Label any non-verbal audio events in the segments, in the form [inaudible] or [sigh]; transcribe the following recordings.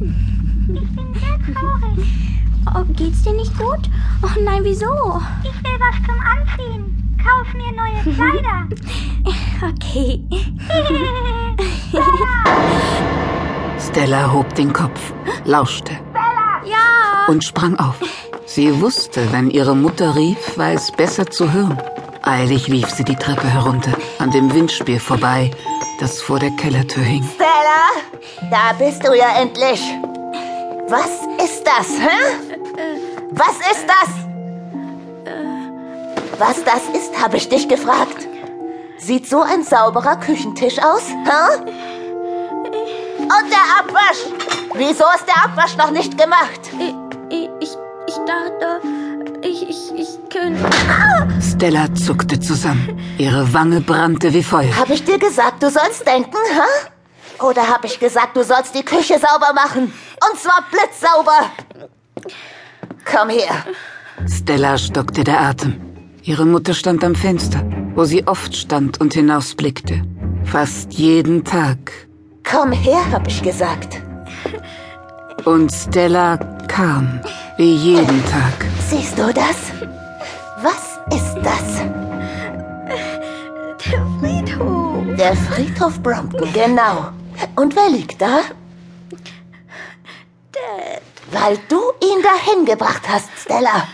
Ich bin sehr traurig. Oh, geht's dir nicht gut? Oh nein, wieso? Ich will was zum Anziehen. Kauf mir neue Kleider. [laughs] Okay. [laughs] Stella hob den Kopf, lauschte Ja. und sprang auf. Sie wusste, wenn ihre Mutter rief, war es besser zu hören. Eilig lief sie die Treppe herunter, an dem Windspiel vorbei, das vor der Kellertür hing. Stella, da bist du ja endlich. Was ist das, hä? Was ist das? Was das ist, habe ich dich gefragt. Sieht so ein sauberer Küchentisch aus, hä? Und der Abwasch? Wieso ist der Abwasch noch nicht gemacht? Ich, ich, ich, ich dachte, ich, ich, ich könnte. Stella zuckte zusammen. Ihre Wange brannte wie Feuer. Habe ich dir gesagt, du sollst denken, hä? Oder habe ich gesagt, du sollst die Küche sauber machen? Und zwar blitzsauber. Komm her. Stella stockte der Atem. Ihre Mutter stand am Fenster, wo sie oft stand und hinausblickte. Fast jeden Tag. Komm her, hab ich gesagt. Und Stella kam, wie jeden Tag. Siehst du das? Was ist das? Der Friedhof. Der Friedhof Brompton, genau. Und wer liegt da? Dad. Weil du ihn dahin gebracht hast, Stella.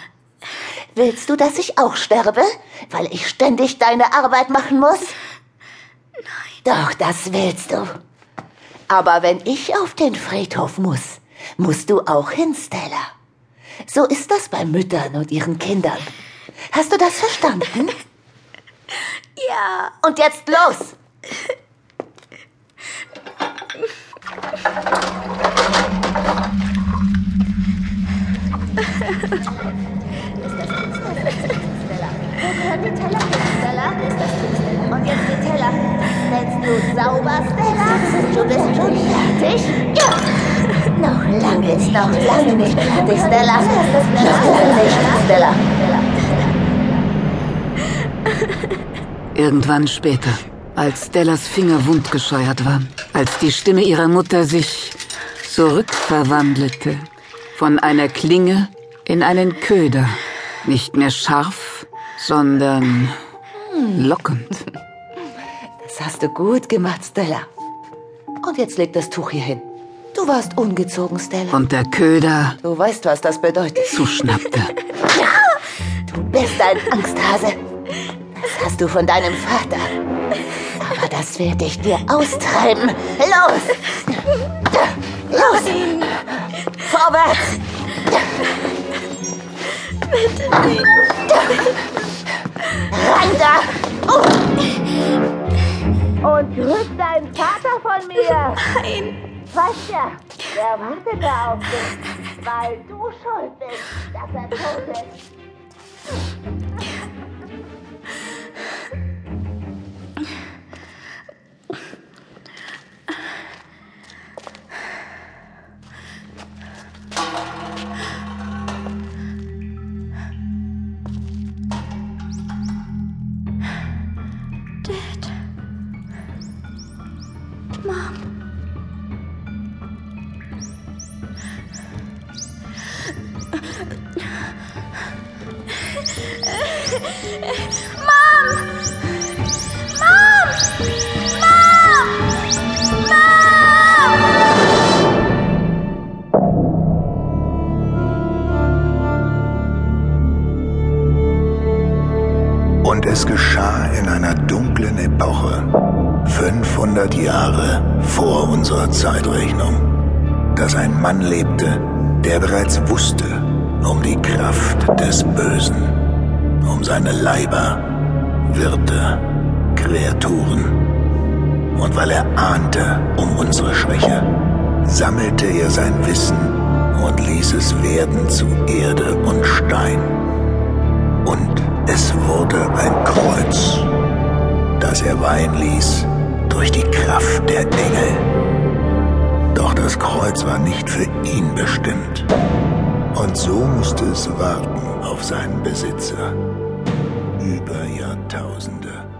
Willst du, dass ich auch sterbe? Weil ich ständig deine Arbeit machen muss? Nein. Doch, das willst du. Aber wenn ich auf den Friedhof muss, musst du auch hin, Stella. So ist das bei Müttern und ihren Kindern. Hast du das verstanden? [laughs] Ja. Und jetzt los! Und jetzt den Teller. Nennst du sauber, Stella? Du bist schon fertig? Ja. Noch lange ist noch lange nicht fertig, Stella. Noch lange nicht, Stella. Irgendwann später, als Stellas Finger wundgescheuert waren, als die Stimme ihrer Mutter sich zurückverwandelte, von einer Klinge in einen Köder, nicht mehr scharf, sondern lockend. Das hast du gut gemacht, Stella. Und jetzt leg das Tuch hier hin. Du warst ungezogen, Stella. Und der Köder Du weißt, was das bedeutet. zuschnappte. [laughs] Du bist ein Angsthase. Das hast du von deinem Vater. Aber das will dich dir austreiben. Los! Los! Vorwärts! Bitte nicht. Rein da! Und grüß deinen Vater von mir! Nein. Weißt ja, der wartet da auf dich, weil du schuld bist, dass er tot ist. Mom. Mom! Mom! Mom! Mom! Und es geschah in einer dunklen Epoche, 500 Jahre vor unserer Zeitrechnung, dass ein Mann lebte, der bereits wusste um die Kraft des Bösen, um seine Leiber, Wirte, Kreaturen. Und weil er ahnte um unsere Schwäche, sammelte er sein Wissen und ließ es werden zu Erde und Stein. Und es wurde ein Kreuz, das er weihen ließ durch die Kraft der Engel. Doch das Kreuz war nicht für ihn bestimmt. Und so musste es warten auf seinen Besitzer über Jahrtausende.